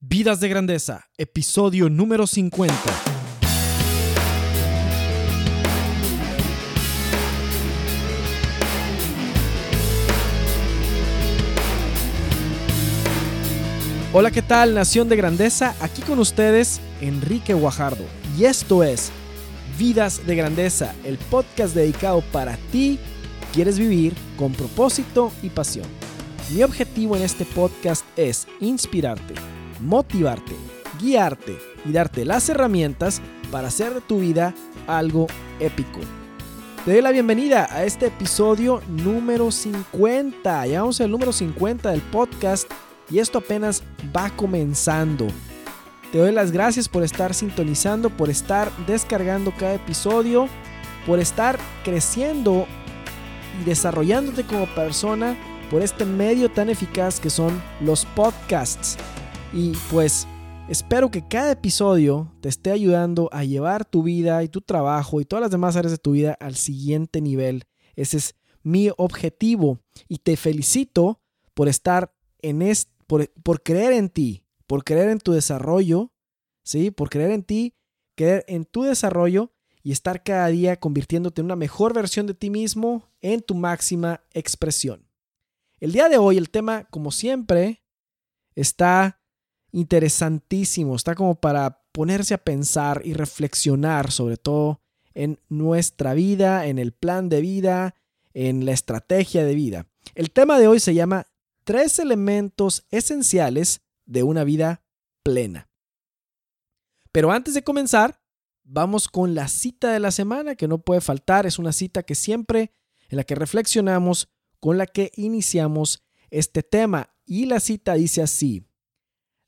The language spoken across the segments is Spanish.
Vidas de Grandeza, episodio número 50. Hola, ¿qué tal, Nación de Grandeza? Aquí con ustedes, Enrique Guajardo. Y esto es Vidas de Grandeza, el podcast dedicado para ti, quieres vivir con propósito y pasión. Mi objetivo en este podcast es inspirarte, motivarte, guiarte y darte las herramientas para hacer de tu vida algo épico. Te doy la bienvenida a este episodio número 50. Ya vamos al número 50 del podcast y esto apenas va comenzando. Te doy las gracias por estar sintonizando, por estar descargando cada episodio, por estar creciendo y desarrollándote como persona por este medio tan eficaz que son los podcasts. Y pues espero que cada episodio te esté ayudando a llevar tu vida y tu trabajo y todas las demás áreas de tu vida al siguiente nivel. Ese es mi objetivo y te felicito por estar en este, por, por creer en ti, por creer en tu desarrollo, ¿sí? Por creer en ti, creer en tu desarrollo y estar cada día convirtiéndote en una mejor versión de ti mismo en tu máxima expresión. El día de hoy el tema, como siempre, está interesantísimo, está como para ponerse a pensar y reflexionar sobre todo en nuestra vida, en el plan de vida, en la estrategia de vida. El tema de hoy se llama tres elementos esenciales de una vida plena. Pero antes de comenzar, vamos con la cita de la semana que no puede faltar. Es una cita que siempre en la que reflexionamos, con la que iniciamos este tema. Y la cita dice así,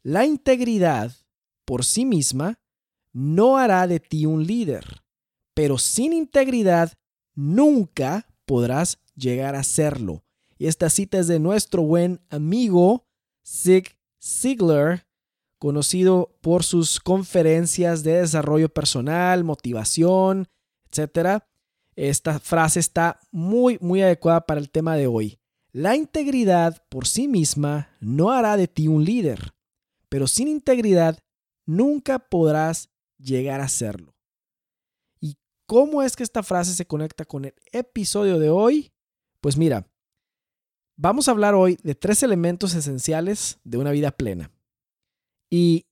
la integridad por sí misma no hará de ti un líder, pero sin integridad nunca podrás llegar a serlo. Y esta cita es de nuestro buen amigo Zig Ziglar, conocido por sus conferencias de desarrollo personal, motivación, etc. Esta frase está muy, muy adecuada para el tema de hoy. La integridad por sí misma no hará de ti un líder, pero sin integridad nunca podrás llegar a serlo. ¿Y cómo es que esta frase se conecta con el episodio de hoy? Pues mira, vamos a hablar hoy de tres elementos esenciales de una vida plena. Y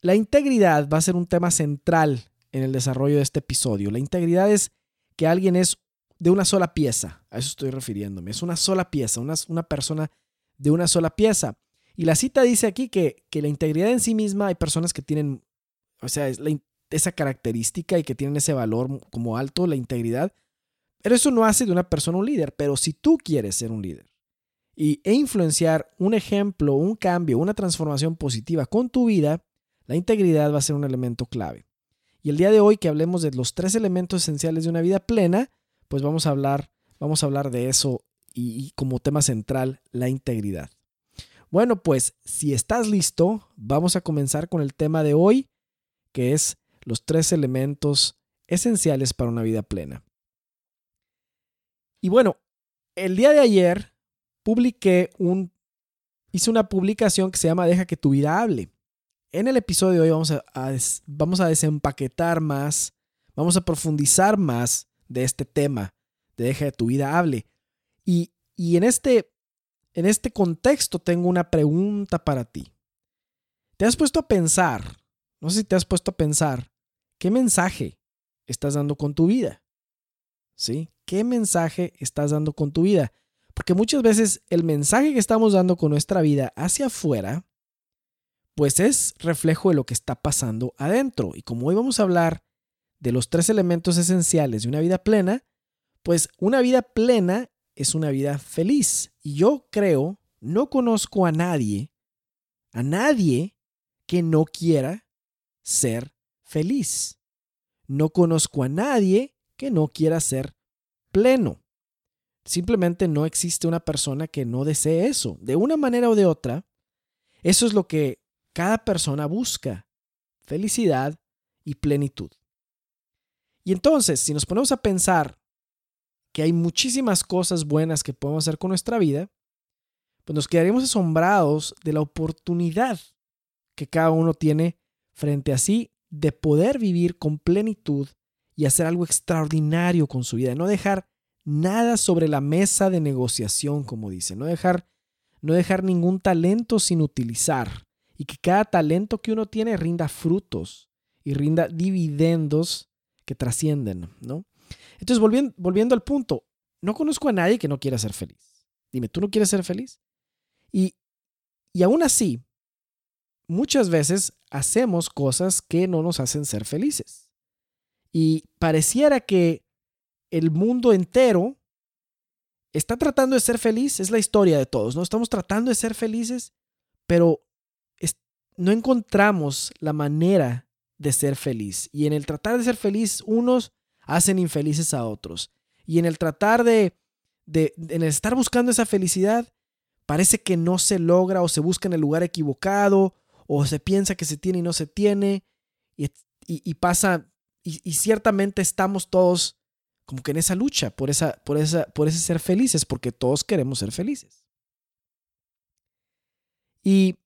la integridad va a ser un tema central en el desarrollo de este episodio. La integridad es que alguien es de una sola pieza. A eso estoy refiriéndome. Es una sola pieza, una, una persona de una sola pieza. Y la cita dice aquí que, que la integridad en sí misma hay personas que tienen, o sea, esa característica y que tienen ese valor como alto, la integridad. Pero eso no hace de una persona un líder. Pero si tú quieres ser un líder y, e influenciar un ejemplo, un cambio, una transformación positiva con tu vida, la integridad va a ser un elemento clave. Y el día de hoy que hablemos de los tres elementos esenciales de una vida plena, pues vamos a hablar, vamos a hablar de eso y como tema central, la integridad. Bueno, pues si estás listo, vamos a comenzar con el tema de hoy, que es los tres elementos esenciales para una vida plena. Y bueno, el día de ayer publiqué un, hice una publicación que se llama Deja que tu vida hable. En el episodio de hoy vamos a, vamos a desempaquetar más, vamos a profundizar más de este tema de Deja que tu vida hable. Y, y en este en este contexto tengo una pregunta para ti. ¿Te has puesto a pensar, no sé si te has puesto a pensar, qué mensaje estás dando con tu vida? ¿Sí? ¿Qué mensaje estás dando con tu vida? Porque muchas veces el mensaje que estamos dando con nuestra vida hacia afuera, pues es reflejo de lo que está pasando adentro. Y como hoy vamos a hablar de los tres elementos esenciales de una vida plena, pues una vida plena es una vida feliz. Y yo creo, no conozco a nadie, a nadie que no quiera ser feliz. No conozco a nadie que no quiera ser pleno. Simplemente no existe una persona que no desee eso. De una manera o de otra, eso es lo que cada persona busca. Felicidad y plenitud. Y entonces, si nos ponemos a pensar que hay muchísimas cosas buenas que podemos hacer con nuestra vida, pues nos quedaríamos asombrados de la oportunidad que cada uno tiene frente a sí de poder vivir con plenitud y hacer algo extraordinario con su vida, no dejar nada sobre la mesa de negociación, como dice, no dejar no dejar ningún talento sin utilizar y que cada talento que uno tiene rinda frutos y rinda dividendos que trascienden, ¿no? Entonces, volviendo, volviendo al punto, no conozco a nadie que no quiera ser feliz. Dime, ¿tú no quieres ser feliz? Y, y aún así, muchas veces hacemos cosas que no nos hacen ser felices. Y pareciera que el mundo entero está tratando de ser feliz, es la historia de todos, ¿no? Estamos tratando de ser felices, pero no encontramos la manera de ser feliz. Y en el tratar de ser feliz, unos hacen infelices a otros. Y en el tratar de, de, en el estar buscando esa felicidad, parece que no se logra o se busca en el lugar equivocado o se piensa que se tiene y no se tiene. Y, y, pasa, y, y, ciertamente estamos todos como que en esa lucha por, esa, por, esa, por ese ser felices, porque todos queremos ser felices. Y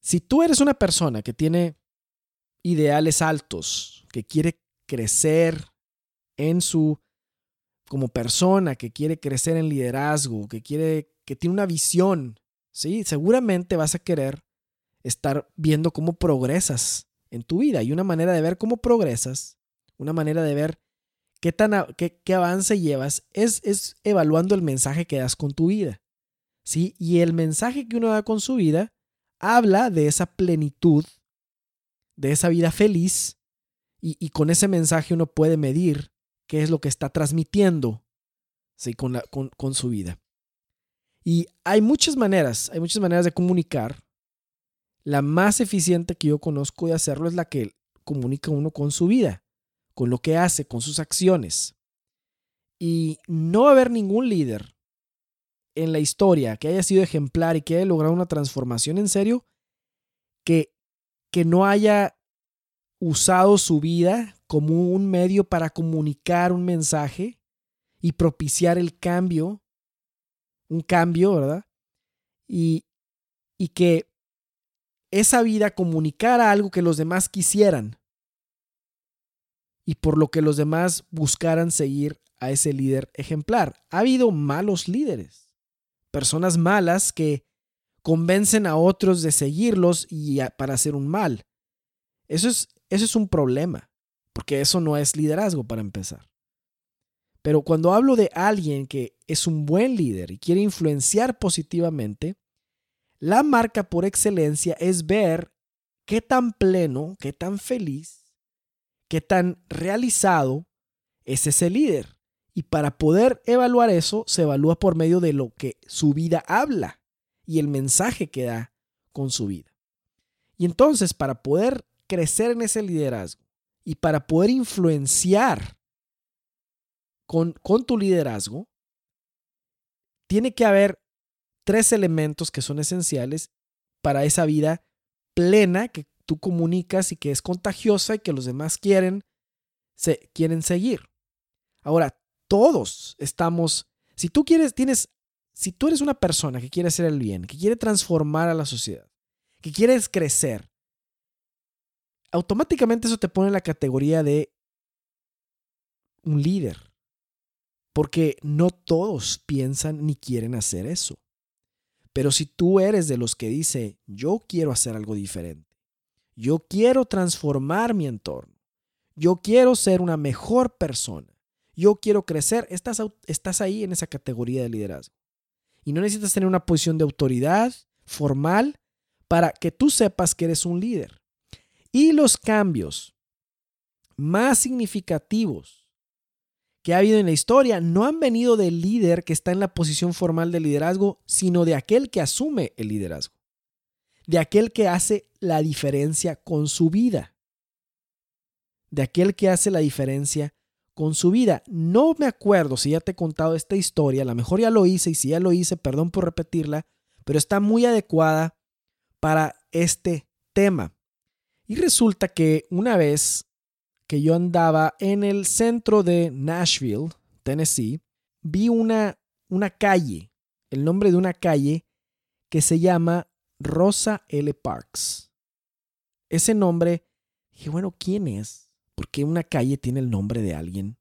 si tú eres una persona que tiene ideales altos, que quiere crecer en su como persona, que quiere crecer en liderazgo, que quiere que tiene una visión, ¿sí? Seguramente vas a querer estar viendo cómo progresas en tu vida y una manera de ver cómo progresas, una manera de ver qué tan qué, qué avance llevas es es evaluando el mensaje que das con tu vida. ¿Sí? Y el mensaje que uno da con su vida habla de esa plenitud, de esa vida feliz, y, con ese mensaje uno puede medir qué es lo que está transmitiendo con su vida. Y hay muchas maneras, hay muchas maneras de comunicar. La más eficiente que yo conozco de hacerlo es la que comunica uno con su vida, con lo que hace, con sus acciones. Y no va a haber ningún líder en la historia que haya sido ejemplar y que haya logrado una transformación en serio, que, que no haya usado su vida como un medio para comunicar un mensaje y propiciar el cambio, un cambio, ¿verdad? Y, y que esa vida comunicara algo que los demás quisieran y por lo que los demás buscaran seguir a ese líder ejemplar. Ha habido malos líderes personas malas que convencen a otros de seguirlos y para hacer un mal. Eso es, eso es un problema, porque eso no es liderazgo para empezar. Pero cuando hablo de alguien que es un buen líder y quiere influenciar positivamente, la marca por excelencia es ver qué tan pleno, qué tan feliz, qué tan realizado es ese líder. Y para poder evaluar eso, se evalúa por medio de lo que su vida habla y el mensaje que da con su vida. Y entonces, para poder crecer en ese liderazgo y para poder influenciar con, con tu liderazgo, tiene que haber tres elementos que son esenciales para esa vida plena que tú comunicas y que es contagiosa y que los demás quieren, se, quieren seguir. Ahora, todos estamos, si tú quieres, tienes, si tú eres una persona que quiere hacer el bien, que quiere transformar a la sociedad, que quieres crecer, automáticamente eso te pone en la categoría de un líder. Porque no todos piensan ni quieren hacer eso. Pero si tú eres de los que dice, yo quiero hacer algo diferente, yo quiero transformar mi entorno, yo quiero ser una mejor persona, yo quiero crecer, estás, estás ahí en esa categoría de liderazgo. Y no necesitas tener una posición de autoridad formal para que tú sepas que eres un líder. Y los cambios más significativos que ha habido en la historia no han venido del líder que está en la posición formal de liderazgo, sino de aquel que asume el liderazgo, de aquel que hace la diferencia con su vida, de aquel que hace la diferencia con su vida. No me acuerdo si ya te he contado esta historia, a lo mejor ya lo hice y si ya lo hice, perdón por repetirla, pero está muy adecuada para este tema. Y resulta que una vez que yo andaba en el centro de Nashville, Tennessee, vi una, una calle, el nombre de una calle que se llama Rosa L. Parks. Ese nombre, dije, bueno, ¿quién es? ¿Por qué una calle tiene el nombre de alguien?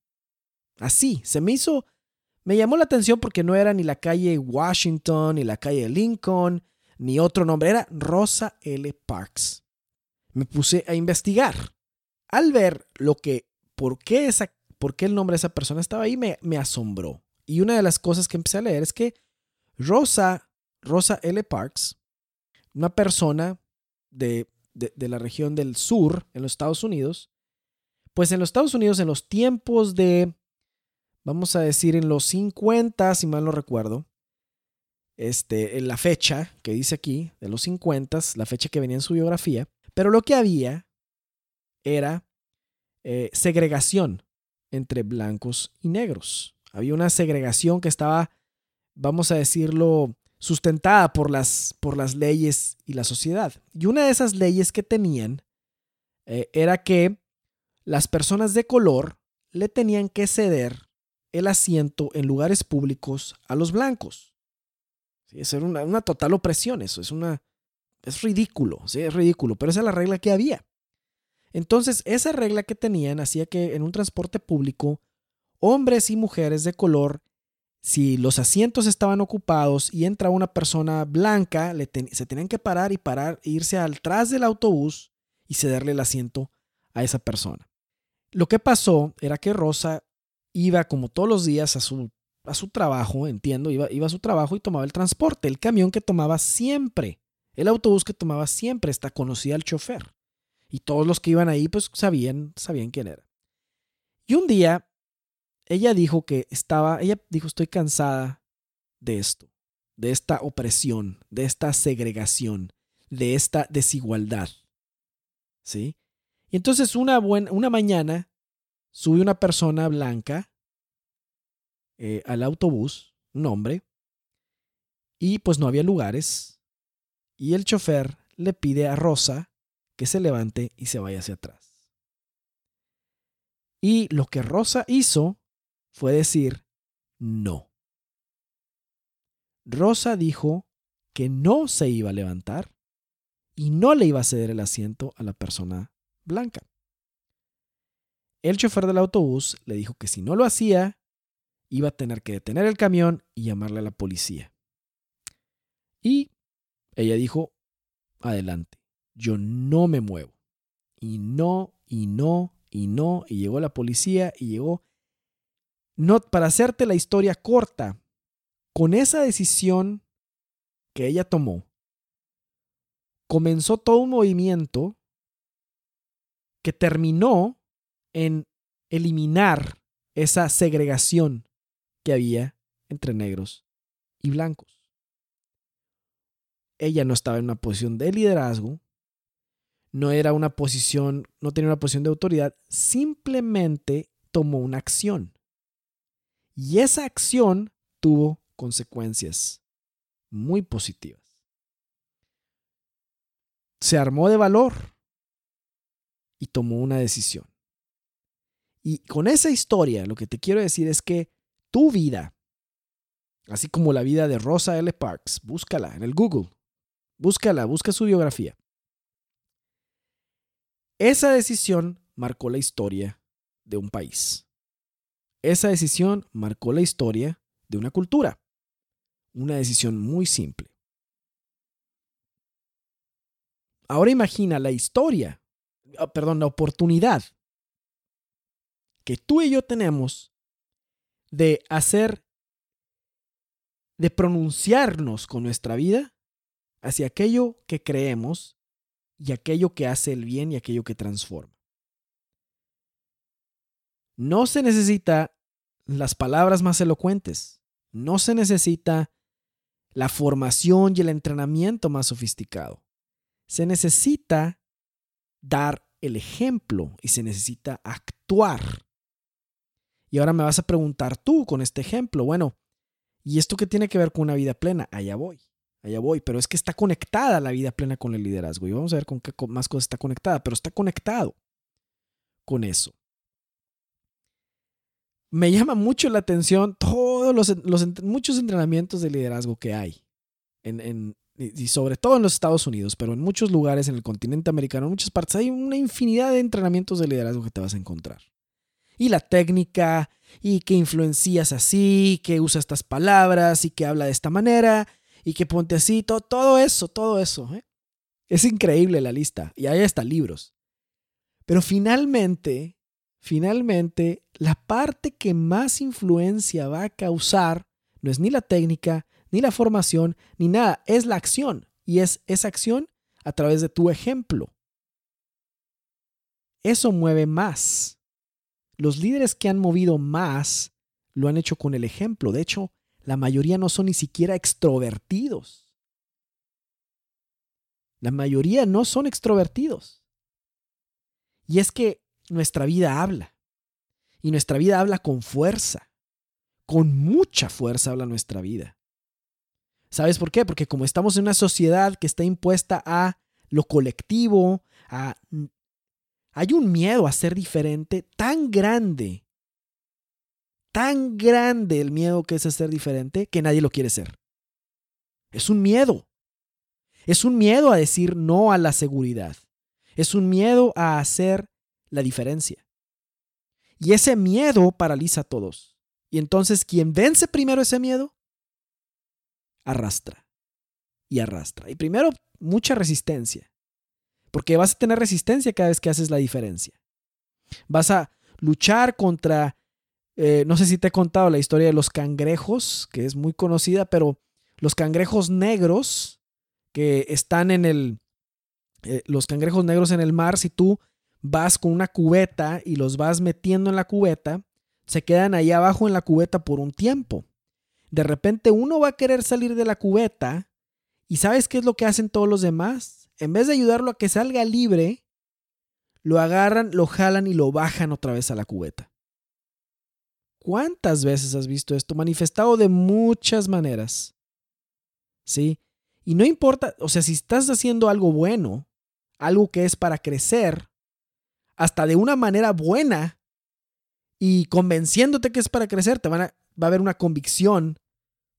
Así, se me hizo, me llamó la atención porque no era ni la calle Washington, ni la calle Lincoln, ni otro nombre, era Rosa L. Parks. Me puse a investigar. Al ver lo que, por qué, esa, por qué el nombre de esa persona estaba ahí, me, me asombró. Y una de las cosas que empecé a leer es que Rosa, Rosa L. Parks, una persona de, de, la región del sur en los Estados Unidos, pues en los Estados Unidos en los tiempos de, vamos a decir, en los 50, si mal no recuerdo, este, en la fecha que dice aquí, de los 50, la fecha que venía en su biografía, pero lo que había era eh, segregación entre blancos y negros. Había una segregación que estaba, vamos a decirlo, sustentada por las, por las leyes y la sociedad. Y una de esas leyes que tenían eh, era que las personas de color le tenían que ceder el asiento en lugares públicos a los blancos. Sí, era una, total opresión, eso es una... Es ridículo, sí, es ridículo, pero esa es la regla que había. Entonces, esa regla que tenían hacía que en un transporte público, hombres y mujeres de color si los asientos estaban ocupados y entra una persona blanca, se tenían que parar y parar, e irse atrás del autobús y cederle el asiento a esa persona. Lo que pasó era que Rosa iba como todos los días a su, a su trabajo, entiendo, iba, iba a su trabajo y tomaba el transporte, el camión que tomaba siempre, el autobús que tomaba siempre, está conocía al chofer. Y todos los que iban ahí pues sabían, sabían quién era. Y un día ella dijo que estaba, ella dijo, estoy cansada de esto, de esta opresión, de esta segregación, de esta desigualdad. ¿Sí? Y entonces una, una mañana sube una persona blanca eh, al autobús, un hombre, y pues no había lugares, y el chofer le pide a Rosa que se levante y se vaya hacia atrás. Y lo que Rosa hizo fue decir no. Rosa dijo que no se iba a levantar y no le iba a ceder el asiento a la persona blanca. El chofer del autobús le dijo que si no lo hacía, iba a tener que detener el camión y llamarle a la policía. Y ella dijo, adelante, yo no me muevo. Y no, y no, y no, y llegó la policía y llegó no, para hacerte la historia corta, con esa decisión que ella tomó, comenzó todo un movimiento que terminó en eliminar esa segregación que había entre negros y blancos. Ella no estaba en una posición de liderazgo, no era una posición, no tenía una posición de autoridad, simplemente tomó una acción. Y esa acción tuvo consecuencias muy positivas. Se armó de valor y tomó una decisión. Y con esa historia lo que te quiero decir es que tu vida, así como la vida de Rosa L. Parks, búscala en el Google, búscala, busca su biografía. Esa decisión marcó la historia de un país. Esa decisión marcó la historia de una cultura. Una decisión muy simple. Ahora imagina la historia, ah, perdón, la oportunidad que tú y yo tenemos de hacer, de pronunciarnos con nuestra vida hacia aquello que creemos y aquello que hace el bien y aquello que transforma. No se necesita las palabras más elocuentes. No se necesita la formación y el entrenamiento más sofisticado. Se necesita dar el ejemplo y se necesita actuar. Y ahora me vas a preguntar tú con este ejemplo, bueno, ¿y esto qué tiene que ver con una vida plena? Allá voy, allá voy, pero es que está conectada la vida plena con el liderazgo y vamos a ver con qué más cosas está conectada, pero está conectado con eso me llama mucho la atención todos los, muchos entrenamientos de liderazgo que hay en, y sobre todo en los Estados Unidos, pero en muchos lugares en el continente americano, en muchas partes, hay una infinidad de entrenamientos de liderazgo que te vas a encontrar. Y la técnica, y que influencias así, que usa estas palabras, y que habla de esta manera, y que ponte así, todo, eso, todo eso. ¿eh? Es increíble la lista, y hay hasta libros. Pero finalmente, finalmente, la parte que más influencia va a causar no es ni la técnica, ni la formación, ni nada, es la acción. Y es esa acción a través de tu ejemplo. Eso mueve más. Los líderes que han movido más lo han hecho con el ejemplo. De hecho, la mayoría no son ni siquiera extrovertidos. La mayoría no son extrovertidos. Y es que nuestra vida habla. Y nuestra vida habla con fuerza. Con mucha fuerza habla nuestra vida. ¿Sabes por qué? Porque como estamos en una sociedad que está impuesta a lo colectivo, a... hay un miedo a ser diferente tan grande, tan grande el miedo que es a ser diferente que nadie lo quiere ser. Es un miedo. Es un miedo a decir no a la seguridad. Es un miedo a hacer la diferencia. Y ese miedo paraliza a todos. Y entonces, ¿quién vence primero ese miedo? arrastra y arrastra. Y primero, mucha resistencia, porque vas a tener resistencia cada vez que haces la diferencia. Vas a luchar contra, eh, no sé si te he contado la historia de los cangrejos, que es muy conocida, pero los cangrejos negros que están en el, eh, los cangrejos negros en el mar, si tú vas con una cubeta y los vas metiendo en la cubeta, se quedan ahí abajo en la cubeta por un tiempo de repente uno va a querer salir de la cubeta y ¿sabes qué es lo que hacen todos los demás? En vez de ayudarlo a que salga libre, lo agarran, lo jalan y lo bajan otra vez a la cubeta. ¿Cuántas veces has visto esto manifestado de muchas maneras? ¿Sí? Y no importa, o sea, si estás haciendo algo bueno, algo que es para crecer, hasta de una manera buena y convenciéndote que es para crecer, te van va a haber una convicción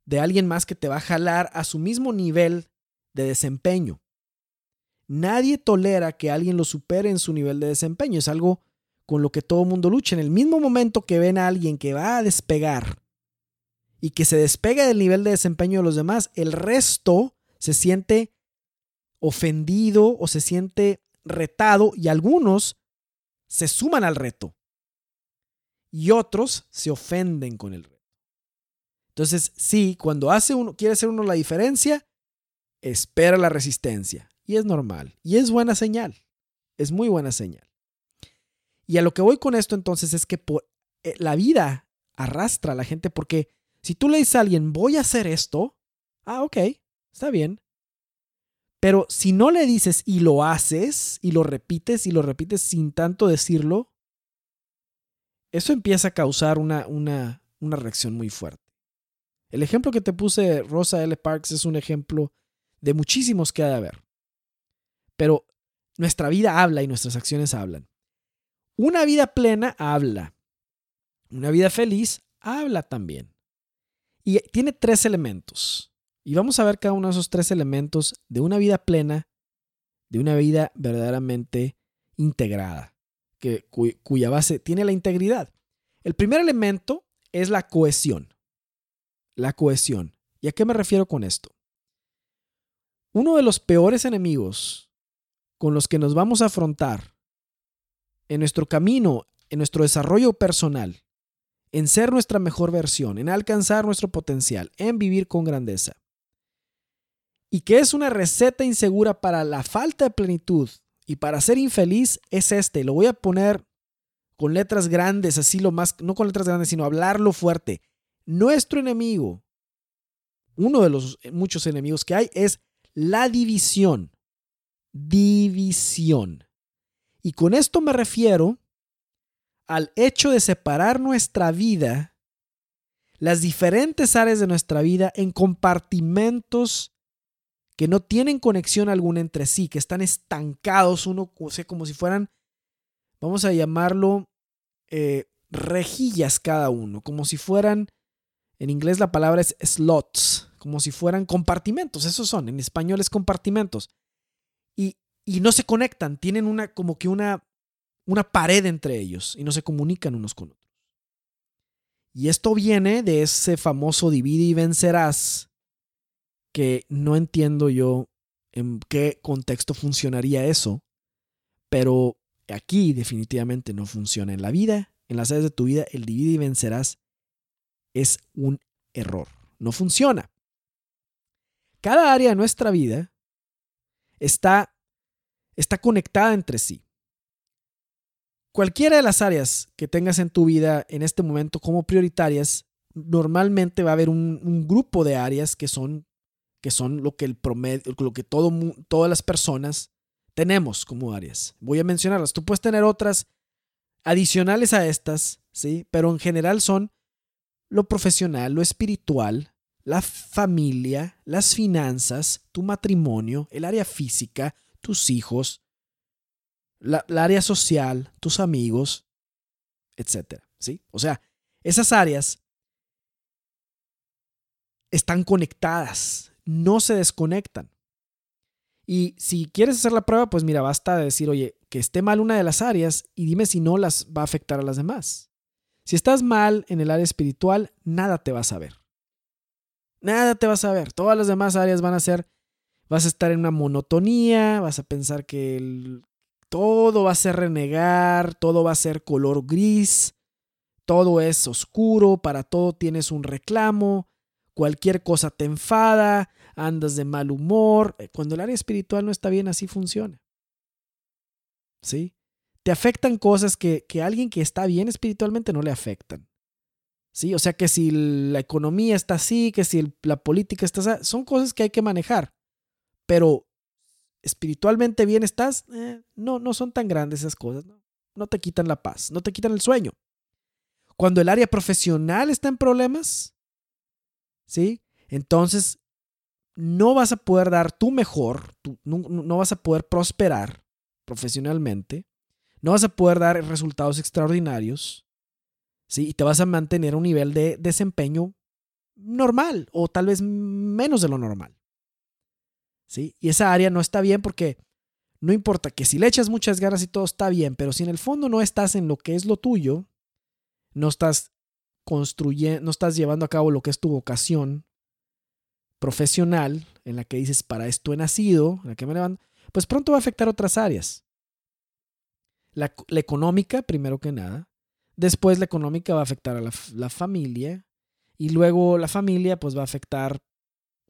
de alguien más que te va a jalar a su mismo nivel de desempeño. Nadie tolera que alguien lo supere en su nivel de desempeño. Es algo con lo que todo mundo lucha. En el mismo momento que ven a alguien que va a despegar y que se despega del nivel de desempeño de los demás, el resto se siente ofendido o se siente retado y algunos se suman al reto y otros se ofenden con el reto. Entonces, sí, cuando hace uno, quiere hacer uno la diferencia, espera la resistencia. Y es normal. Y es buena señal. Es muy buena señal. Y a lo que voy con esto entonces es que por, eh, la vida arrastra a la gente porque si tú le dices a alguien, voy a hacer esto, ah, ok, está bien. Pero si no le dices y lo haces y lo repites y lo repites sin tanto decirlo, eso empieza a causar una, una, una reacción muy fuerte. El ejemplo que te puse, Rosa L. Parks, es un ejemplo de muchísimos que ha de haber. Pero nuestra vida habla y nuestras acciones hablan. Una vida plena habla. Una vida feliz habla también. Y tiene tres elementos. Y vamos a ver cada uno de esos tres elementos de una vida plena, de una vida verdaderamente integrada, que, cuya base tiene la integridad. El primer elemento es la cohesión la cohesión. ¿Y a qué me refiero con esto? Uno de los peores enemigos con los que nos vamos a afrontar en nuestro camino, en nuestro desarrollo personal, en ser nuestra mejor versión, en alcanzar nuestro potencial, en vivir con grandeza. Y que es una receta insegura para la falta de plenitud y para ser infeliz es este. Lo voy a poner con letras grandes, así lo más, no con letras grandes, sino hablarlo fuerte. Nuestro enemigo, uno de los muchos enemigos que hay, es la división. División. Y con esto me refiero al hecho de separar nuestra vida, las diferentes áreas de nuestra vida, en compartimentos que no tienen conexión alguna entre sí, que están estancados, uno, o como si fueran, vamos a llamarlo, eh, rejillas cada uno, como si fueran en inglés la palabra es slots, como si fueran compartimentos, esos son, en español es compartimentos. Y, no se conectan, tienen una como que una, una pared entre ellos y no se comunican unos con otros. Y esto viene de ese famoso divide y vencerás que no entiendo yo en qué contexto funcionaría eso, pero aquí definitivamente no funciona. En la vida, en las áreas de tu vida, el divide y vencerás es un error. No funciona. Cada área de nuestra vida está, está conectada entre sí. Cualquiera de las áreas que tengas en tu vida en este momento como prioritarias, normalmente va a haber un, grupo de áreas que son, que son lo que el promedio, lo que todas las personas tenemos como áreas. Voy a mencionarlas. Tú puedes tener otras adicionales a estas, ¿sí? Pero en general son lo profesional, lo espiritual, la familia, las finanzas, tu matrimonio, el área física, tus hijos, la, área social, tus amigos, etc. ¿sí? O sea, esas áreas están conectadas, no se desconectan. Y si quieres hacer la prueba, pues mira, basta decir, oye, que esté mal una de las áreas y dime si no las va a afectar a las demás. Si estás mal en el área espiritual, nada te va a saber. Nada te va a saber. Todas las demás áreas van a ser, vas a estar en una monotonía, vas a pensar que todo va a ser renegar, todo va a ser color gris, todo es oscuro, para todo tienes un reclamo, cualquier cosa te enfada, andas de mal humor. Cuando el área espiritual no está bien, así funciona. ¿Sí? te afectan cosas que, que a alguien que está bien espiritualmente no le afectan. ¿Sí? O sea que si la economía está así, que si la política está así, son cosas que hay que manejar. Pero espiritualmente bien estás, eh, no, no son tan grandes esas cosas. ¿no? te quitan la paz, no te quitan el sueño. Cuando el área profesional está en problemas, ¿sí? Entonces no vas a poder dar tu mejor, no, vas a poder prosperar profesionalmente no vas a poder dar resultados extraordinarios, ¿sí? Y te vas a mantener un nivel de desempeño normal o tal vez menos de lo normal, Y esa área no está bien porque no importa que si le echas muchas ganas y todo está bien, pero si en el fondo no estás en lo que es lo tuyo, no estás construyendo, no estás llevando a cabo lo que es tu vocación profesional, en la que dices, para esto he nacido, en la que me levanto, pues pronto va a afectar otras áreas. La, económica, primero que nada. Después la económica va a afectar a la, familia. Y luego la familia pues va a afectar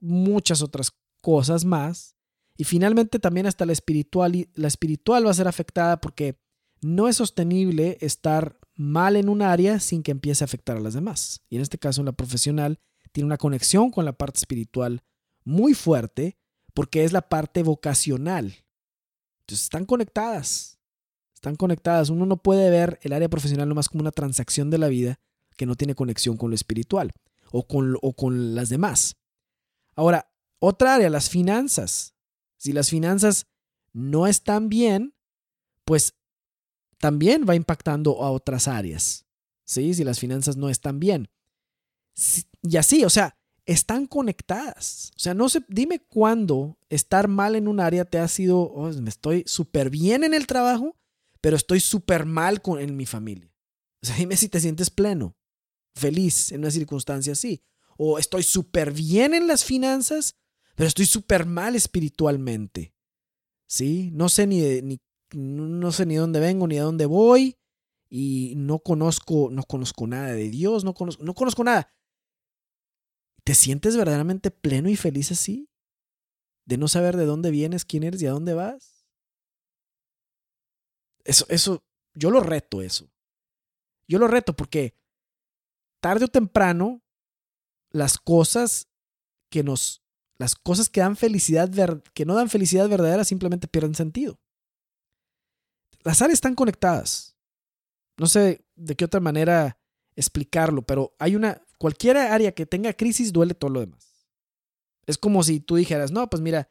muchas otras cosas más. Y finalmente también hasta la espiritual, la espiritual va a ser afectada porque no es sostenible estar mal en un área sin que empiece a afectar a las demás. Y en este caso la profesional tiene una conexión con la parte espiritual muy fuerte porque es la parte vocacional. Entonces están conectadas están conectadas. Uno no puede ver el área profesional nomás como una transacción de la vida que no tiene conexión con lo espiritual o con, o con las demás. Ahora, otra área, las finanzas. Si las finanzas no están bien, pues también va impactando a otras áreas. ¿sí? Si las finanzas no están bien. Y así, o sea, están conectadas. O sea, no sé, dime cuándo estar mal en un área te ha sido, oh, me estoy súper bien en el trabajo pero estoy súper mal con, en mi familia. O sea, dime si te sientes pleno, feliz en una circunstancia así. O estoy súper bien en las finanzas, pero estoy súper mal espiritualmente. ¿Sí? No sé ni, ni, no sé ni dónde vengo ni a dónde voy y no conozco, no conozco nada de Dios, no conozco, no conozco nada. ¿Te sientes verdaderamente pleno y feliz así? De no saber de dónde vienes, quién eres y a dónde vas. Eso, eso, yo lo reto eso. Yo lo reto porque tarde o temprano las cosas que nos, las cosas que dan felicidad, que no dan felicidad verdadera simplemente pierden sentido. Las áreas están conectadas. No sé de qué otra manera explicarlo, pero hay una, cualquier área que tenga crisis duele todo lo demás. Es como si tú dijeras, no, pues mira,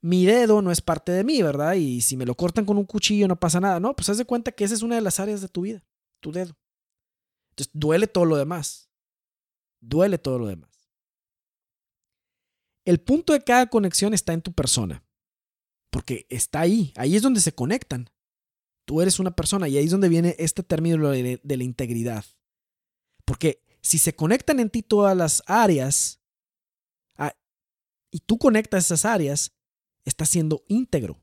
mi dedo no es parte de mí, ¿verdad? Y si me lo cortan con un cuchillo no pasa nada. No, pues haz de cuenta que esa es una de las áreas de tu vida, tu dedo. Entonces duele todo lo demás. Duele todo lo demás. El punto de cada conexión está en tu persona. Porque está ahí, ahí es donde se conectan. Tú eres una persona y ahí es donde viene este término de, la integridad. Porque si se conectan en ti todas las áreas ah, y tú conectas esas áreas, estás siendo íntegro.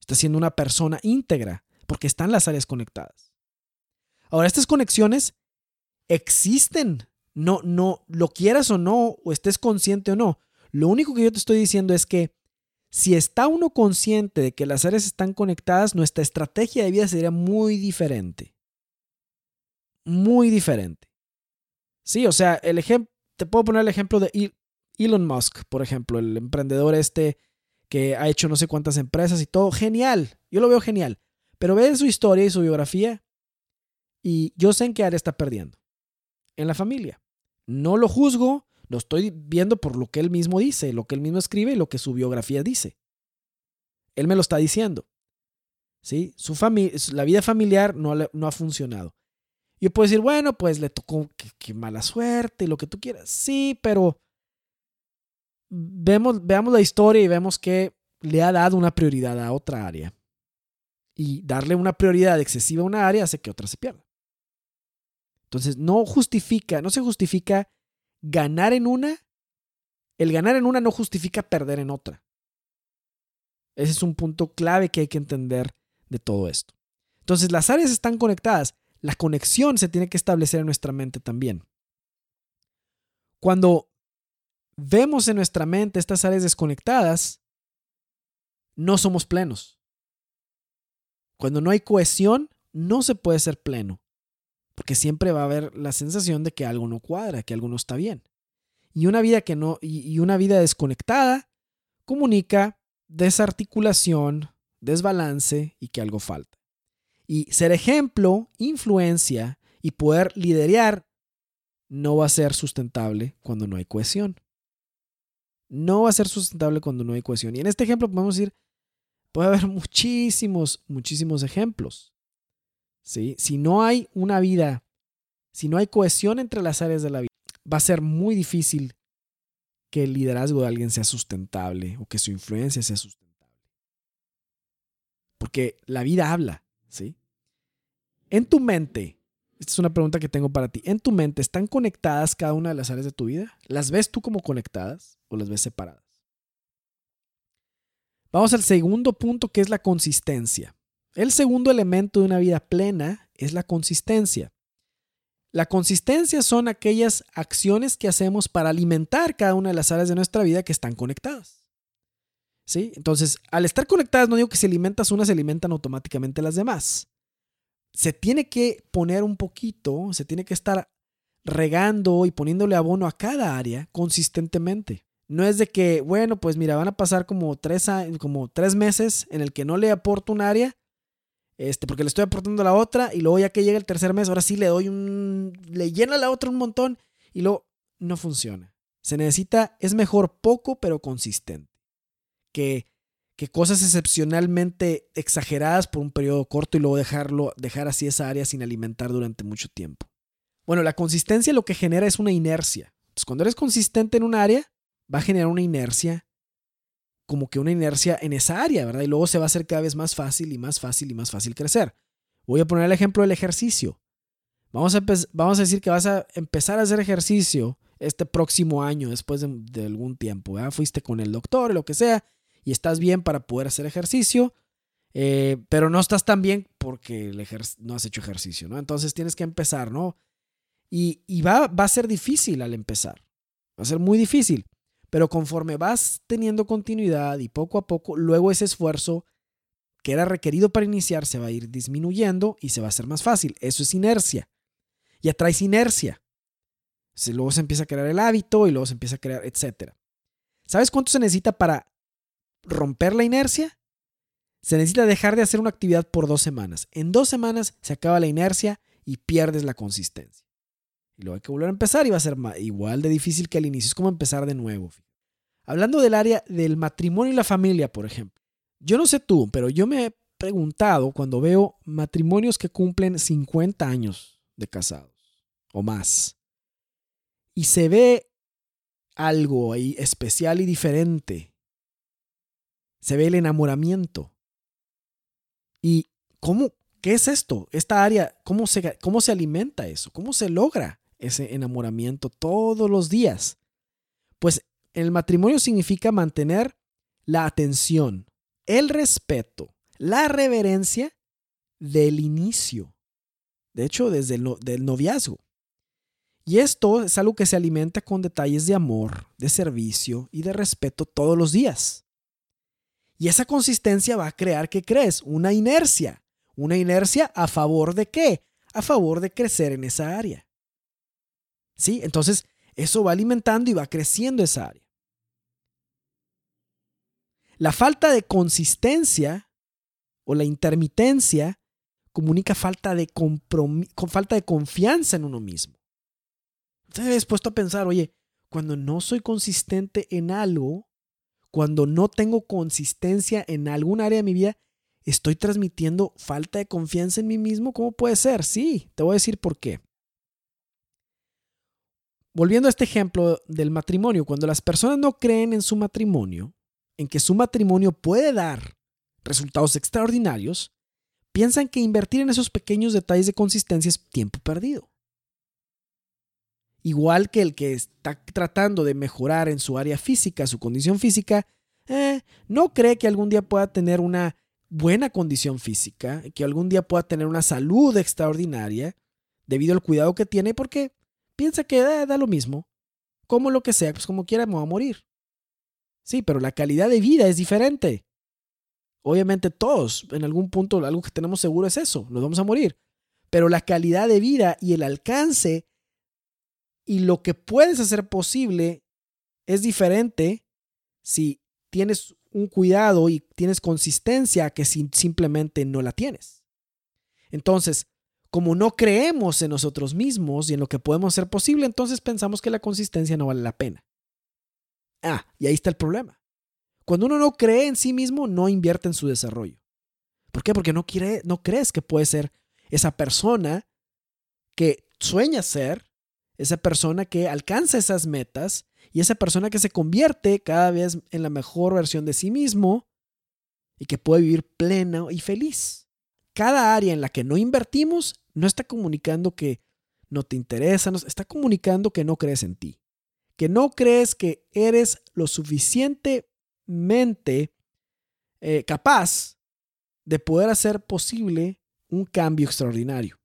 Estás siendo una persona íntegra porque están las áreas conectadas. Ahora, estas conexiones existen. No, no, lo quieras o no, o estés consciente o no. Lo único que yo te estoy diciendo es que si está uno consciente de que las áreas están conectadas, nuestra estrategia de vida sería muy diferente. Muy diferente. Sí, o sea, el ejemplo, te puedo poner el ejemplo de Elon Musk, por ejemplo, el emprendedor este que ha hecho no sé cuántas empresas y todo. Genial, yo lo veo genial. Pero ve su historia y su biografía y yo sé en qué área está perdiendo. En la familia. No lo juzgo, lo estoy viendo por lo que él mismo dice, lo que él mismo escribe y lo que su biografía dice. Él me lo está diciendo. ¿Sí? Su la vida familiar no, no ha funcionado. Yo puedo decir, bueno, pues le tocó qué mala suerte lo que tú quieras. Sí, pero vemos, veamos la historia y vemos que le ha dado una prioridad a otra área. Y darle una prioridad excesiva a una área hace que otra se pierda. Entonces, no justifica, no se justifica ganar en una, el ganar en una no justifica perder en otra. Ese es un punto clave que hay que entender de todo esto. Entonces, las áreas están conectadas. La conexión se tiene que establecer en nuestra mente también. Cuando vemos en nuestra mente estas áreas desconectadas, no somos plenos. Cuando no hay cohesión, no se puede ser pleno porque siempre va a haber la sensación de que algo no cuadra, que algo no está bien. Y una vida que no y una vida desconectada comunica desarticulación, desbalance y que algo falta. Y ser ejemplo, influencia y poder liderar no va a ser sustentable cuando no hay cohesión. No va a ser sustentable cuando no hay cohesión. Y en este ejemplo podemos decir, puede haber muchísimos, muchísimos ejemplos. Si no hay una vida, si no hay cohesión entre las áreas de la vida, va a ser muy difícil que el liderazgo de alguien sea sustentable o que su influencia sea sustentable. Porque la vida habla, ¿sí? En tu mente, esta es una pregunta que tengo para ti. ¿En tu mente están conectadas cada una de las áreas de tu vida? ¿Las ves tú como conectadas o las ves separadas? Vamos al segundo punto que es la consistencia. El segundo elemento de una vida plena es la consistencia. La consistencia son aquellas acciones que hacemos para alimentar cada una de las áreas de nuestra vida que están conectadas. ¿Sí? Entonces, al estar conectadas, no digo que si alimentas una, se alimentan automáticamente las demás. Se tiene que poner un poquito, se tiene que estar regando y poniéndole abono a cada área consistentemente. No es de que, bueno, pues mira, van a pasar como tres, como tres meses en el que no le aporto un área este, porque le estoy aportando la otra y luego ya que llega el tercer mes, ahora sí le doy un, le llena la otra un montón y luego no funciona. Se necesita, es mejor poco pero consistente que, que cosas excepcionalmente exageradas por un periodo corto y luego dejarlo, dejar así esa área sin alimentar durante mucho tiempo. Bueno, la consistencia lo que genera es una inercia. Entonces, cuando eres consistente en un área, va a generar una inercia como que una inercia en esa área, ¿verdad? Y luego se va a hacer cada vez más fácil y más fácil y más fácil crecer. Voy a poner el ejemplo del ejercicio. Vamos a, vamos a decir que vas a empezar a hacer ejercicio este próximo año, después de, algún tiempo. ¿verdad? Fuiste con el doctor lo que sea y estás bien para poder hacer ejercicio, eh, pero no estás tan bien porque no has hecho ejercicio, ¿no? Entonces tienes que empezar, ¿no? Y, y va, va a ser difícil al empezar. Va a ser muy difícil. Pero conforme vas teniendo continuidad y poco a poco, luego ese esfuerzo que era requerido para iniciar se va a ir disminuyendo y se va a hacer más fácil. Eso es inercia. Y atraes inercia. Luego se empieza a crear el hábito y luego se empieza a crear, etc. ¿Sabes cuánto se necesita para romper la inercia? Se necesita dejar de hacer una actividad por dos semanas. En dos semanas se acaba la inercia y pierdes la consistencia. Y luego hay que volver a empezar y va a ser igual de difícil que al inicio. Es como empezar de nuevo. Hablando del área del matrimonio y la familia, por ejemplo. Yo no sé tú, pero yo me he preguntado cuando veo matrimonios que cumplen 50 años de casados o más. Y se ve algo ahí especial y diferente. Se ve el enamoramiento. ¿Y cómo? ¿Qué es esto? Esta área, ¿cómo cómo se alimenta eso? ¿Cómo se logra ese enamoramiento todos los días? Pues el matrimonio significa mantener la atención, el respeto, la reverencia del inicio. De hecho, desde el del noviazgo. Y esto es algo que se alimenta con detalles de amor, de servicio y de respeto todos los días. Y esa consistencia va a crear, ¿qué crees? Una inercia. Una inercia a favor de qué? A favor de crecer en esa área. ¿Sí? Entonces, eso va alimentando y va creciendo esa área. La falta de consistencia o la intermitencia comunica falta de, falta de confianza en uno mismo. Te has puesto a pensar, oye, cuando no soy consistente en algo, cuando no tengo consistencia en algún área de mi vida, estoy transmitiendo falta de confianza en mí mismo. ¿Cómo puede ser? Sí, te voy a decir por qué. Volviendo a este ejemplo del matrimonio, cuando las personas no creen en su matrimonio, en que su matrimonio puede dar resultados extraordinarios, piensan que invertir en esos pequeños detalles de consistencia es tiempo perdido. Igual que el que está tratando de mejorar en su área física, su condición física, eh, no cree que algún día pueda tener una buena condición física, que algún día pueda tener una salud extraordinaria debido al cuidado que tiene, porque piensa que eh, da lo mismo. Como lo que sea, pues como quiera me a morir. Sí, pero la calidad de vida es diferente. Obviamente todos, en algún punto, algo que tenemos seguro es eso, nos vamos a morir. Pero la calidad de vida y el alcance y lo que puedes hacer posible es diferente si tienes un cuidado y tienes consistencia que si simplemente no la tienes. Entonces, como no creemos en nosotros mismos y en lo que podemos hacer posible, entonces pensamos que la consistencia no vale la pena. Ah, y ahí está el problema. Cuando uno no cree en sí mismo, no invierte en su desarrollo. ¿Por qué? Porque no, quiere, no crees que puede ser esa persona que sueña ser, esa persona que alcanza esas metas y esa persona que se convierte cada vez en la mejor versión de sí mismo y que puede vivir pleno y feliz. Cada área en la que no invertimos no está comunicando que no te interesa, está comunicando que no crees en ti, que no crees que eres lo suficiente mente eh, capaz de poder hacer posible un cambio extraordinario.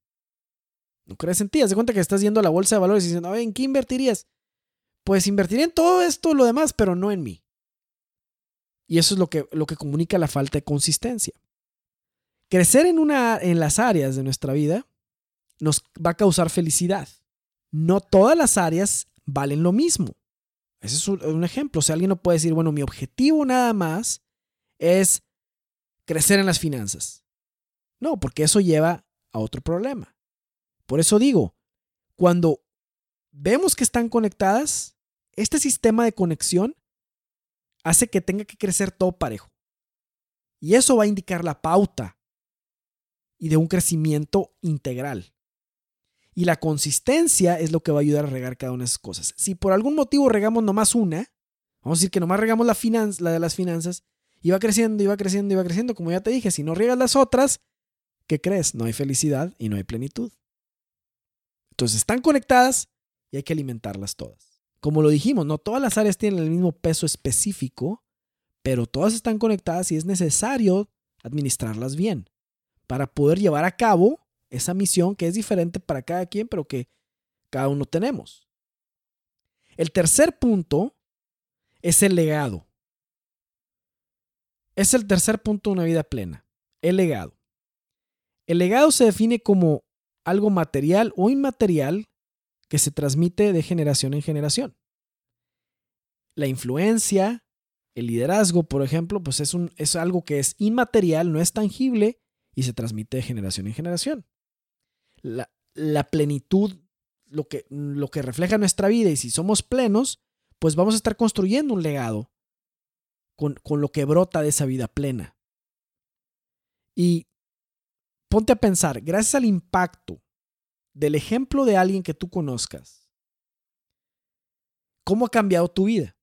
¿No crees en ti? Haz de cuenta que estás yendo a la bolsa de valores y diciendo, ¿en qué invertirías? Pues invertiría en todo esto, lo demás, pero no en mí. Y eso es lo que, lo que comunica la falta de consistencia. Crecer en, una, en las áreas de nuestra vida nos va a causar felicidad. No todas las áreas valen lo mismo. Ese es un ejemplo. O sea, alguien no puede decir, bueno, mi objetivo nada más es crecer en las finanzas. No, porque eso lleva a otro problema. Por eso digo, cuando vemos que están conectadas, este sistema de conexión hace que tenga que crecer todo parejo. Y eso va a indicar la pauta y de un crecimiento integral. Y la consistencia es lo que va a ayudar a regar cada una de esas cosas. Si por algún motivo regamos nomás una, vamos a decir que nomás regamos la, la de las finanzas, y va creciendo, y va creciendo, y va creciendo, como ya te dije, si no riegas las otras, ¿qué crees? No hay felicidad y no hay plenitud. Entonces están conectadas y hay que alimentarlas todas. Como lo dijimos, no todas las áreas tienen el mismo peso específico, pero todas están conectadas y es necesario administrarlas bien para poder llevar a cabo esa misión que es diferente para cada quien, pero que cada uno tenemos. El tercer punto es el legado. Es el tercer punto de una vida plena, el legado. El legado se define como algo material o inmaterial que se transmite de generación en generación. La influencia, el liderazgo, por ejemplo, pues es, un, es algo que es inmaterial, no es tangible y se transmite de generación en generación la, plenitud, lo que, lo que refleja nuestra vida y si somos plenos, pues vamos a estar construyendo un legado con, con lo que brota de esa vida plena. Y ponte a pensar, gracias al impacto del ejemplo de alguien que tú conozcas, ¿Cómo ha cambiado tu vida?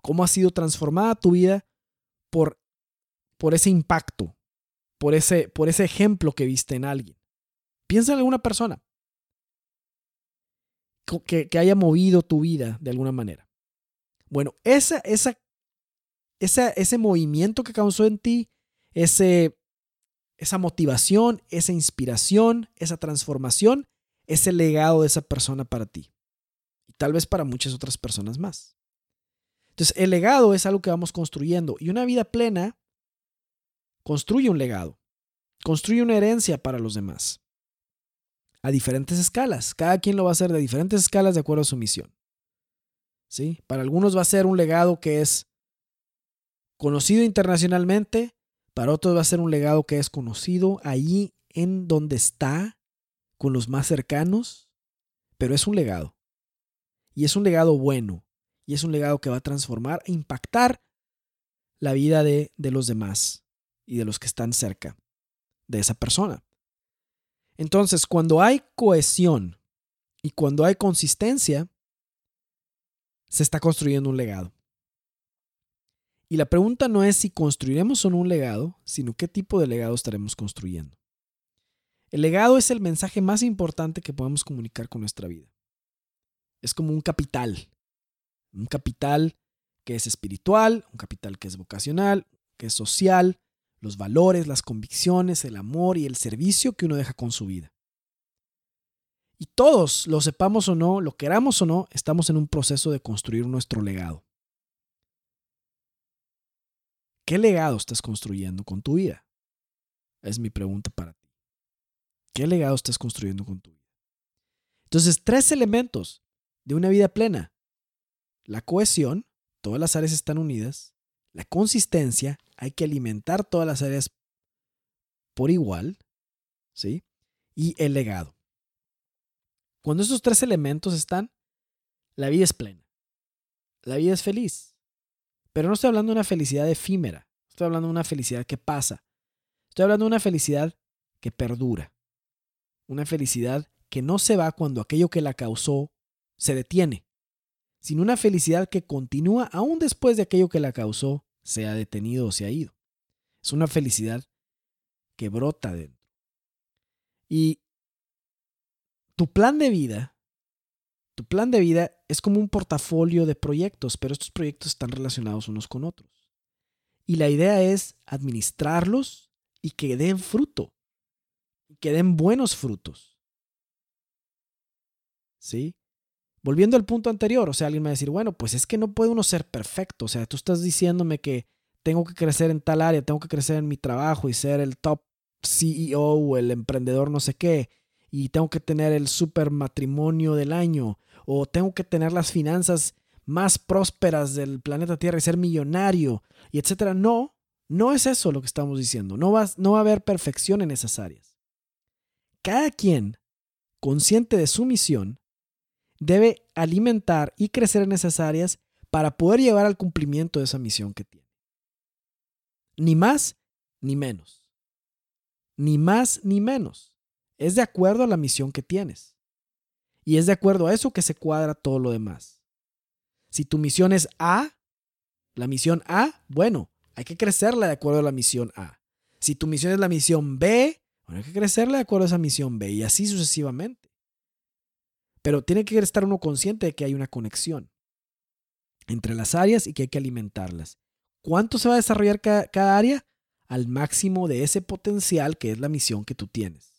¿Cómo ha sido transformada tu vida por, por ese impacto, por ese, por ese ejemplo que viste en alguien? Piensa en alguna persona que, haya movido tu vida de alguna manera. Bueno, esa, ese movimiento que causó en ti, ese, esa motivación, esa inspiración, esa transformación, es el legado de esa persona para ti. Y tal vez para muchas otras personas más. Entonces, el legado es algo que vamos construyendo. Y una vida plena construye un legado. Construye una herencia para los demás. A diferentes escalas. Cada quien lo va a hacer de diferentes escalas de acuerdo a su misión. ¿Sí? Para algunos va a ser un legado que es conocido internacionalmente, para otros va a ser un legado que es conocido allí en donde está, con los más cercanos, pero es un legado. Y es un legado bueno. Y es un legado que va a transformar e impactar la vida de, de los demás y de los que están cerca de esa persona. Entonces, cuando hay cohesión y cuando hay consistencia, se está construyendo un legado. Y la pregunta no es si construiremos solo un legado, sino qué tipo de legado estaremos construyendo. El legado es el mensaje más importante que podemos comunicar con nuestra vida. Es como un capital. Un capital que es espiritual, un capital que es vocacional, que es social, los valores, las convicciones, el amor y el servicio que uno deja con su vida. Y todos, lo sepamos o no, lo queramos o no, estamos en un proceso de construir nuestro legado. ¿Qué legado estás construyendo con tu vida? Es mi pregunta para ti. ¿Qué legado estás construyendo con tu vida? Entonces, tres elementos de una vida plena. La cohesión, todas las áreas están unidas. La consistencia, hay que alimentar todas las áreas por igual. ¿Sí? Y el legado. Cuando estos tres elementos están, la vida es plena. La vida es feliz. Pero no estoy hablando de una felicidad efímera, estoy hablando de una felicidad que pasa. Estoy hablando de una felicidad que perdura. Una felicidad que no se va cuando aquello que la causó se detiene, sino una felicidad que continúa aún después de aquello que la causó se ha detenido o se ha ido. Es una felicidad que brota dentro. Y tu plan de vida tu plan de vida es como un portafolio de proyectos, pero estos proyectos están relacionados unos con otros. Y la idea es administrarlos y que den fruto, que den buenos frutos. ¿Sí? Volviendo al punto anterior, o sea, alguien me va a decir, bueno, pues es que no puede uno ser perfecto, o sea, tú estás diciéndome que tengo que crecer en tal área, tengo que crecer en mi trabajo y ser el top CEO o el emprendedor no sé qué, y tengo que tener el super matrimonio del año o tengo que tener las finanzas más prósperas del planeta Tierra y ser millonario y etcétera. No, no es eso lo que estamos diciendo. No va, no va a haber perfección en esas áreas. Cada quien, consciente de su misión, debe alimentar y crecer en esas áreas para poder llevar al cumplimiento de esa misión que tiene. Ni más ni menos. Ni más ni menos. Es de acuerdo a la misión que tienes. Y es de acuerdo a eso que se cuadra todo lo demás. Si tu misión es A, la misión A, bueno, hay que crecerla de acuerdo a la misión A. Si tu misión es la misión B, bueno, hay que crecerla de acuerdo a esa misión B y así sucesivamente. Pero tiene que estar uno consciente de que hay una conexión entre las áreas y que hay que alimentarlas. ¿Cuánto se va a desarrollar cada, área? Al máximo de ese potencial que es la misión que tú tienes.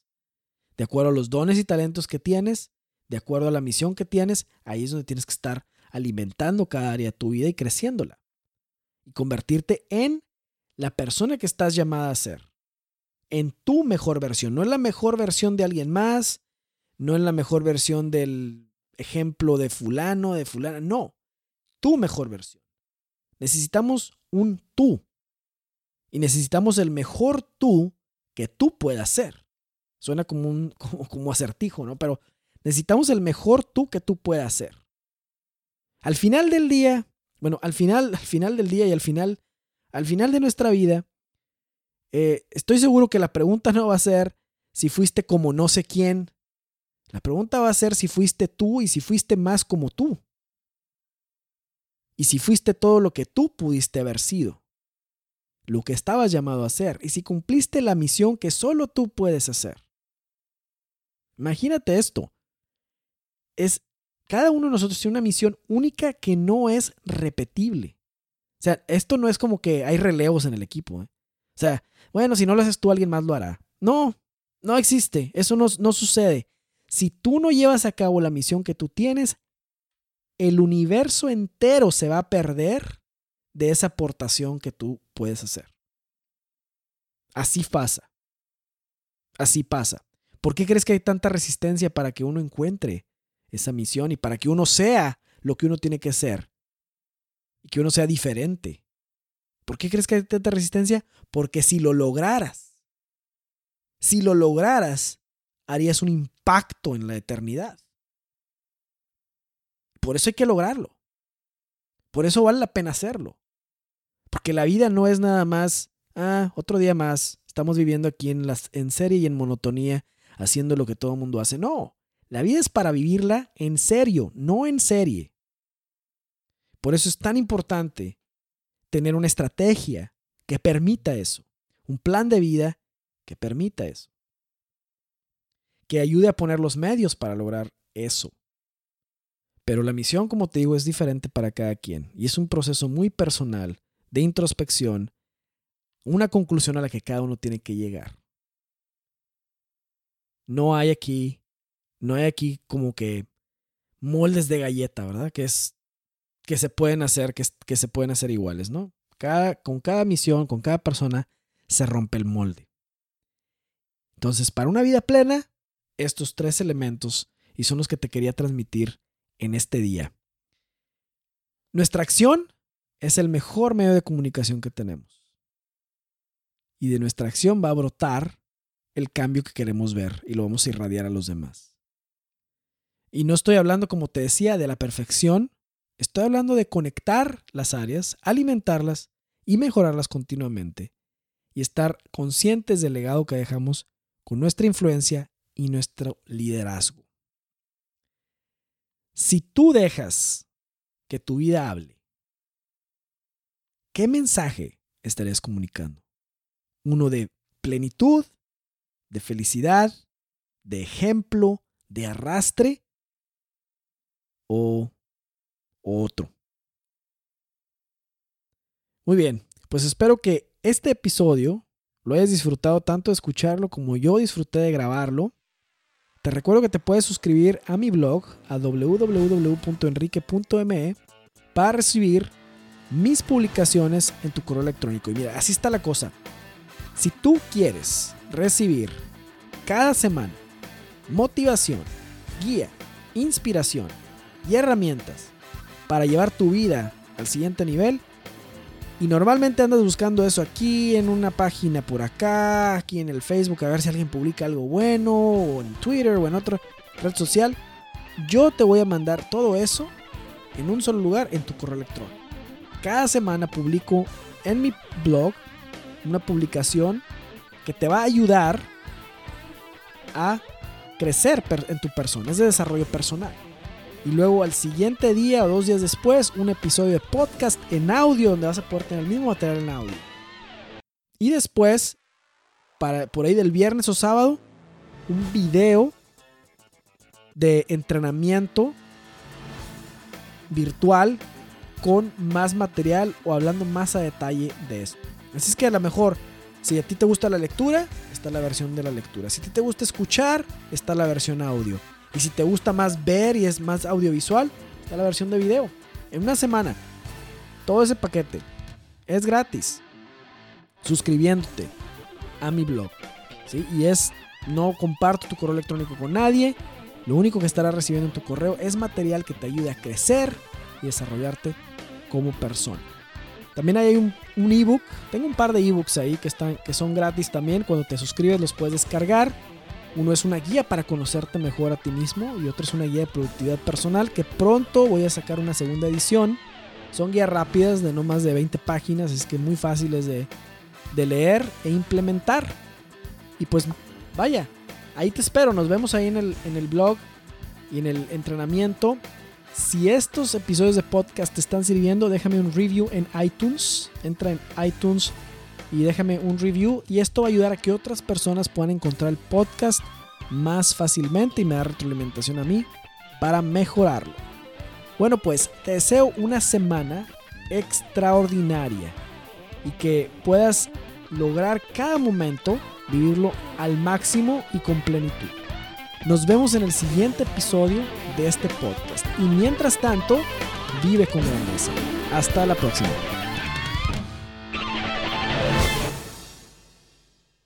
De acuerdo a los dones y talentos que tienes, de acuerdo a la misión que tienes, ahí es donde tienes que estar alimentando cada área de tu vida y creciéndola. Y convertirte en la persona que estás llamada a ser. En tu mejor versión. No en la mejor versión de alguien más, no en la mejor versión del ejemplo de fulano, de fulana. No, tu mejor versión. Necesitamos un tú. Y necesitamos el mejor tú que tú puedas ser. Suena como un como, acertijo, ¿no? Pero Necesitamos el mejor tú que tú puedas ser. Al final del día, bueno, al final, al final del día y al final, al final de nuestra vida, eh, estoy seguro que la pregunta no va a ser si fuiste como no sé quién. La pregunta va a ser si fuiste tú y si fuiste más como tú. Y si fuiste todo lo que tú pudiste haber sido, lo que estabas llamado a hacer, y si cumpliste la misión que solo tú puedes hacer. Imagínate esto. Es cada uno de nosotros tiene una misión única que no es repetible. O sea, esto no es como que hay relevos en el equipo. ¿eh? O sea, bueno, si no lo haces tú, alguien más lo hará. No, no existe. Eso no, no sucede. Si tú no llevas a cabo la misión que tú tienes, el universo entero se va a perder de esa aportación que tú puedes hacer. Así pasa. Así pasa. ¿Por qué crees que hay tanta resistencia para que uno encuentre esa misión y para que uno sea lo que uno tiene que ser? Y que uno sea diferente. ¿Por qué crees que hay tanta resistencia? Porque si lo lograras, si lo lograras, harías un impacto en la eternidad. Por eso hay que lograrlo. Por eso vale la pena hacerlo. Porque la vida no es nada más, ah, otro día más, estamos viviendo aquí en, las, en serie y en monotonía, haciendo lo que todo el mundo hace. No, la vida es para vivirla en serio, no en serie. Por eso es tan importante tener una estrategia que permita eso, un plan de vida que permita eso, que ayude a poner los medios para lograr eso. Pero la misión, como te digo, es diferente para cada quien y es un proceso muy personal de introspección, una conclusión a la que cada uno tiene que llegar. No hay aquí, no hay aquí como que moldes de galleta, ¿verdad? Que es que se pueden hacer, que, se pueden hacer iguales, ¿no? Cada, con cada misión, con cada persona, se rompe el molde. Entonces, para una vida plena, estos tres elementos y son los que te quería transmitir en este día. Nuestra acción es el mejor medio de comunicación que tenemos. Y de nuestra acción va a brotar el cambio que queremos ver y lo vamos a irradiar a los demás. Y no estoy hablando, como te decía, de la perfección, estoy hablando de conectar las áreas, alimentarlas y mejorarlas continuamente y estar conscientes del legado que dejamos con nuestra influencia y nuestro liderazgo. Si tú dejas que tu vida hable, ¿qué mensaje estarías comunicando? ¿Uno de plenitud, de felicidad, de ejemplo, de arrastre o otro? Muy bien, pues espero que este episodio lo hayas disfrutado tanto de escucharlo como yo disfruté de grabarlo. Te recuerdo que te puedes suscribir a mi blog a www.enrique.me para recibir mis publicaciones en tu correo electrónico. Y mira, así está la cosa. Si tú quieres recibir cada semana motivación, guía, inspiración y herramientas para llevar tu vida al siguiente nivel, y normalmente andas buscando eso aquí en una página por acá, aquí en el Facebook, a ver si alguien publica algo bueno, o en Twitter o en otra red social. Yo te voy a mandar todo eso en un solo lugar en tu correo electrónico. Cada semana publico en mi blog una publicación que te va a ayudar a crecer en tu persona, es de desarrollo personal y luego al siguiente día o dos días después un episodio de podcast en audio donde vas a poder tener el mismo material en audio. Y después, para, por ahí del viernes o sábado, un video de entrenamiento virtual con más material o hablando más a detalle de esto. Así es que a lo mejor, si a ti te gusta la lectura, está la versión de la lectura. Si a ti te gusta escuchar, está la versión audio. Y si te gusta más ver y es más audiovisual, está la versión de video. En una semana, todo ese paquete es gratis. Suscribiéndote a mi blog. Y es, no comparto tu correo electrónico con nadie. Lo único que estarás recibiendo en tu correo es material que te ayude a crecer y desarrollarte como persona. También hay un, un ebook. Tengo un par de ebooks ahí que, están, que son gratis también. Cuando te suscribes los puedes descargar. Uno es una guía para conocerte mejor a ti mismo y otro es una guía de productividad personal que pronto voy a sacar una segunda edición. Son guías rápidas de no más de 20 páginas, es que muy fáciles de, de leer e implementar. Y pues vaya, ahí te espero, nos vemos ahí en el, en el blog y en el entrenamiento Si estos episodios de podcast te están sirviendo, déjame un review en iTunes. Entra en iTunes y déjame un review. Y esto va a ayudar a que otras personas puedan encontrar el podcast más fácilmente y me da retroalimentación a mí para mejorarlo. Bueno, pues te deseo una semana extraordinaria y que puedas lograr cada momento vivirlo al máximo y con plenitud. Nos vemos en el siguiente episodio de este podcast y mientras tanto, vive con grandeza. Hasta la próxima.